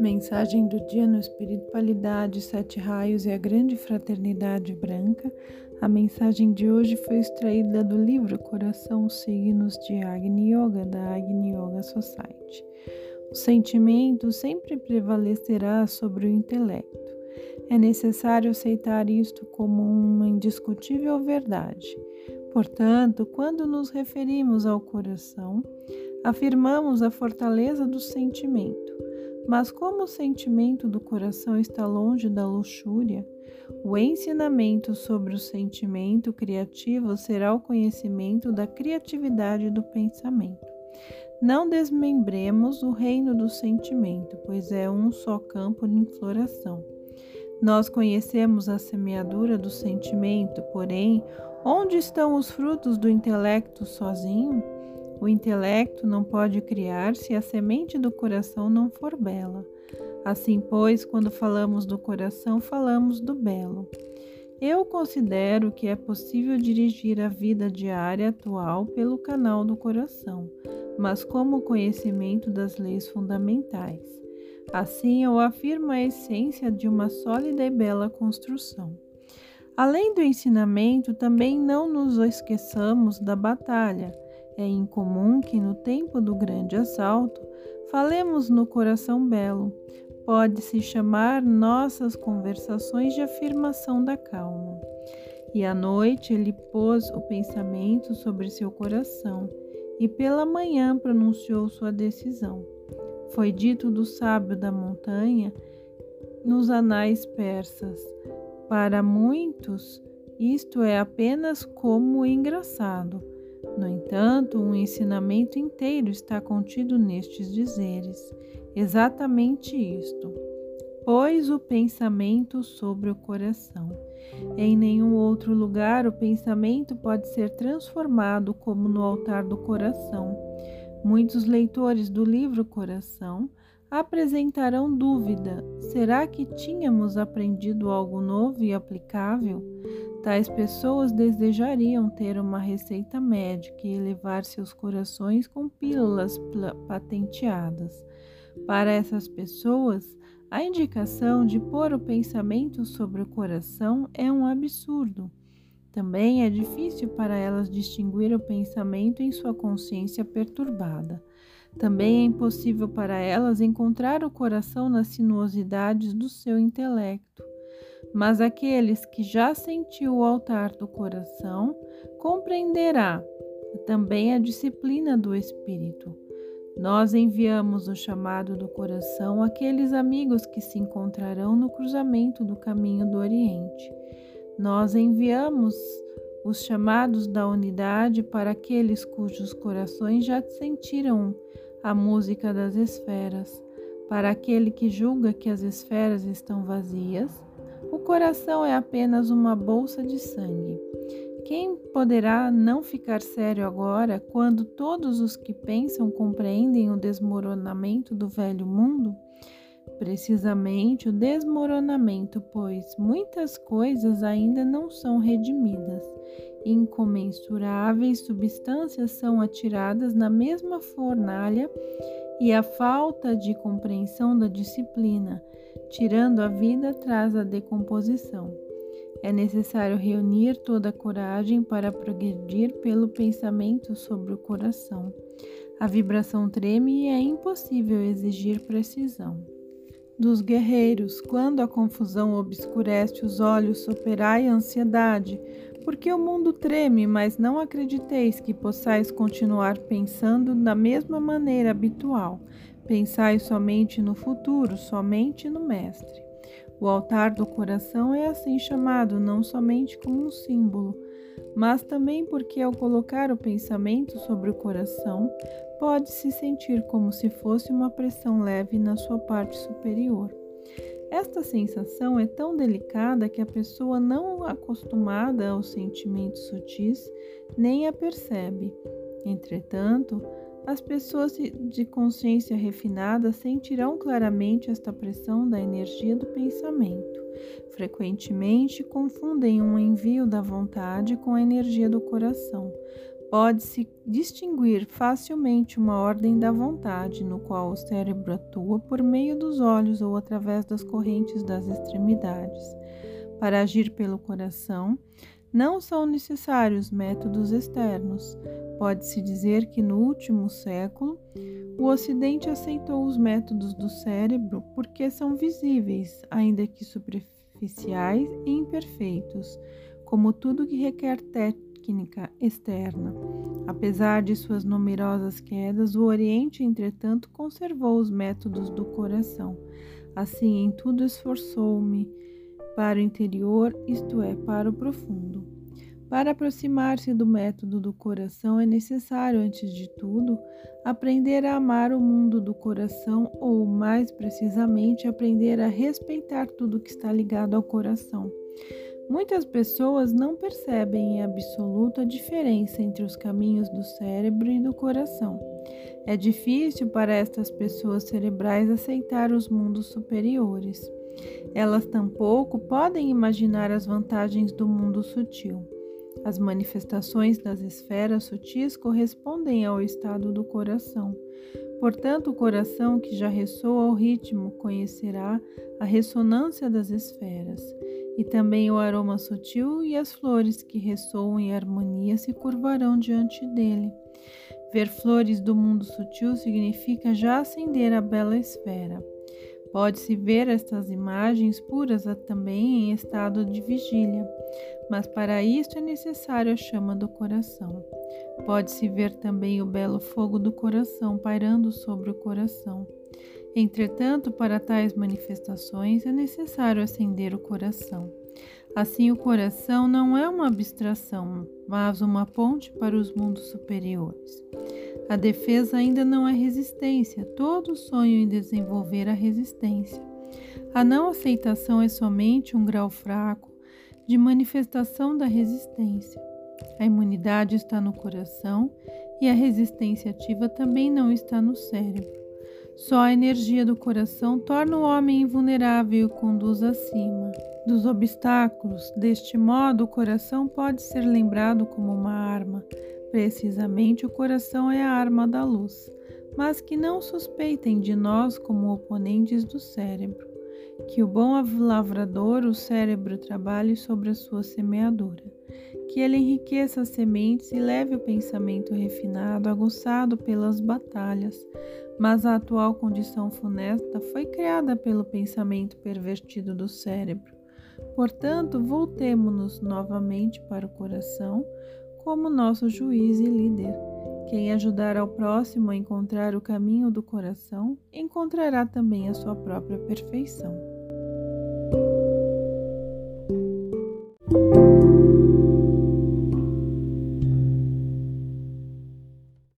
Mensagem do dia no Espiritualidade, Sete Raios e a Grande Fraternidade Branca. A mensagem de hoje foi extraída do livro Coração Signos de Agni Yoga, da Agni Yoga Society. O sentimento sempre prevalecerá sobre o intelecto. É necessário aceitar isto como uma indiscutível verdade. Portanto, quando nos referimos ao coração, afirmamos a fortaleza do sentimento mas como o sentimento do coração está longe da luxúria, o ensinamento sobre o sentimento criativo será o conhecimento da criatividade do pensamento. Não desmembremos o reino do sentimento, pois é um só campo de infloração. Nós conhecemos a semeadura do sentimento, porém, onde estão os frutos do intelecto sozinho? O intelecto não pode criar se a semente do coração não for bela. Assim, pois, quando falamos do coração, falamos do belo. Eu considero que é possível dirigir a vida diária atual pelo canal do coração, mas como conhecimento das leis fundamentais. Assim, eu afirmo a essência de uma sólida e bela construção. Além do ensinamento, também não nos esqueçamos da batalha é incomum que no tempo do grande assalto falemos no coração belo. Pode-se chamar nossas conversações de afirmação da calma. E à noite ele pôs o pensamento sobre seu coração e pela manhã pronunciou sua decisão. Foi dito do sábio da montanha nos anais persas. Para muitos, isto é apenas como engraçado no entanto, um ensinamento inteiro está contido nestes dizeres. Exatamente isto. Pois o pensamento sobre o coração. Em nenhum outro lugar o pensamento pode ser transformado como no altar do coração. Muitos leitores do livro Coração apresentarão dúvida: será que tínhamos aprendido algo novo e aplicável? Tais pessoas desejariam ter uma receita médica e elevar seus corações com pílulas patenteadas. Para essas pessoas, a indicação de pôr o pensamento sobre o coração é um absurdo. Também é difícil para elas distinguir o pensamento em sua consciência perturbada. Também é impossível para elas encontrar o coração nas sinuosidades do seu intelecto. Mas aqueles que já sentiu o altar do coração compreenderá também a disciplina do espírito. Nós enviamos o chamado do coração àqueles amigos que se encontrarão no cruzamento do caminho do Oriente. Nós enviamos os chamados da unidade para aqueles cujos corações já sentiram a música das esferas. Para aquele que julga que as esferas estão vazias, coração é apenas uma bolsa de sangue. Quem poderá não ficar sério agora quando todos os que pensam compreendem o desmoronamento do velho mundo? Precisamente o desmoronamento, pois muitas coisas ainda não são redimidas. Incomensuráveis substâncias são atiradas na mesma fornalha e a falta de compreensão da disciplina, tirando a vida, traz a decomposição. É necessário reunir toda a coragem para progredir pelo pensamento sobre o coração. A vibração treme e é impossível exigir precisão. Dos guerreiros, quando a confusão obscurece os olhos, superai a ansiedade, porque o mundo treme, mas não acrediteis que possais continuar pensando da mesma maneira habitual. Pensai somente no futuro, somente no Mestre. O altar do coração é assim chamado, não somente como um símbolo, mas também porque, ao colocar o pensamento sobre o coração, pode-se sentir como se fosse uma pressão leve na sua parte superior. Esta sensação é tão delicada que a pessoa não acostumada aos sentimentos sutis nem a percebe. Entretanto, as pessoas de consciência refinada sentirão claramente esta pressão da energia do pensamento. Frequentemente confundem um envio da vontade com a energia do coração, Pode-se distinguir facilmente uma ordem da vontade, no qual o cérebro atua por meio dos olhos ou através das correntes das extremidades. Para agir pelo coração, não são necessários métodos externos. Pode-se dizer que no último século, o Ocidente aceitou os métodos do cérebro porque são visíveis, ainda que superficiais e imperfeitos, como tudo que requer técnica externa. Apesar de suas numerosas quedas, o Oriente, entretanto, conservou os métodos do coração. Assim, em tudo esforçou-me para o interior, isto é, para o profundo. Para aproximar-se do método do coração, é necessário, antes de tudo, aprender a amar o mundo do coração, ou, mais precisamente, aprender a respeitar tudo que está ligado ao coração. Muitas pessoas não percebem em absoluto a diferença entre os caminhos do cérebro e do coração. É difícil para estas pessoas cerebrais aceitar os mundos superiores. Elas tampouco podem imaginar as vantagens do mundo sutil. As manifestações das esferas sutis correspondem ao estado do coração. Portanto, o coração que já ressoa ao ritmo conhecerá a ressonância das esferas e também o aroma sutil e as flores que ressoam em harmonia se curvarão diante dele. Ver flores do mundo sutil significa já acender a bela esfera. Pode-se ver estas imagens puras também em estado de vigília, mas para isto é necessário a chama do coração. Pode-se ver também o belo fogo do coração pairando sobre o coração. Entretanto, para tais manifestações é necessário acender o coração. Assim, o coração não é uma abstração, mas uma ponte para os mundos superiores. A defesa ainda não é resistência, todos sonham em desenvolver a resistência. A não aceitação é somente um grau fraco de manifestação da resistência. A imunidade está no coração e a resistência ativa também não está no cérebro. Só a energia do coração torna o homem invulnerável e conduz acima dos obstáculos. Deste modo, o coração pode ser lembrado como uma arma. Precisamente, o coração é a arma da luz, mas que não suspeitem de nós como oponentes do cérebro. Que o bom lavrador, o cérebro, trabalhe sobre a sua semeadura. Que ele enriqueça as sementes e leve o pensamento refinado, aguçado pelas batalhas, mas a atual condição funesta foi criada pelo pensamento pervertido do cérebro. Portanto, voltemo-nos novamente para o coração como nosso juiz e líder. Quem ajudar ao próximo a encontrar o caminho do coração, encontrará também a sua própria perfeição.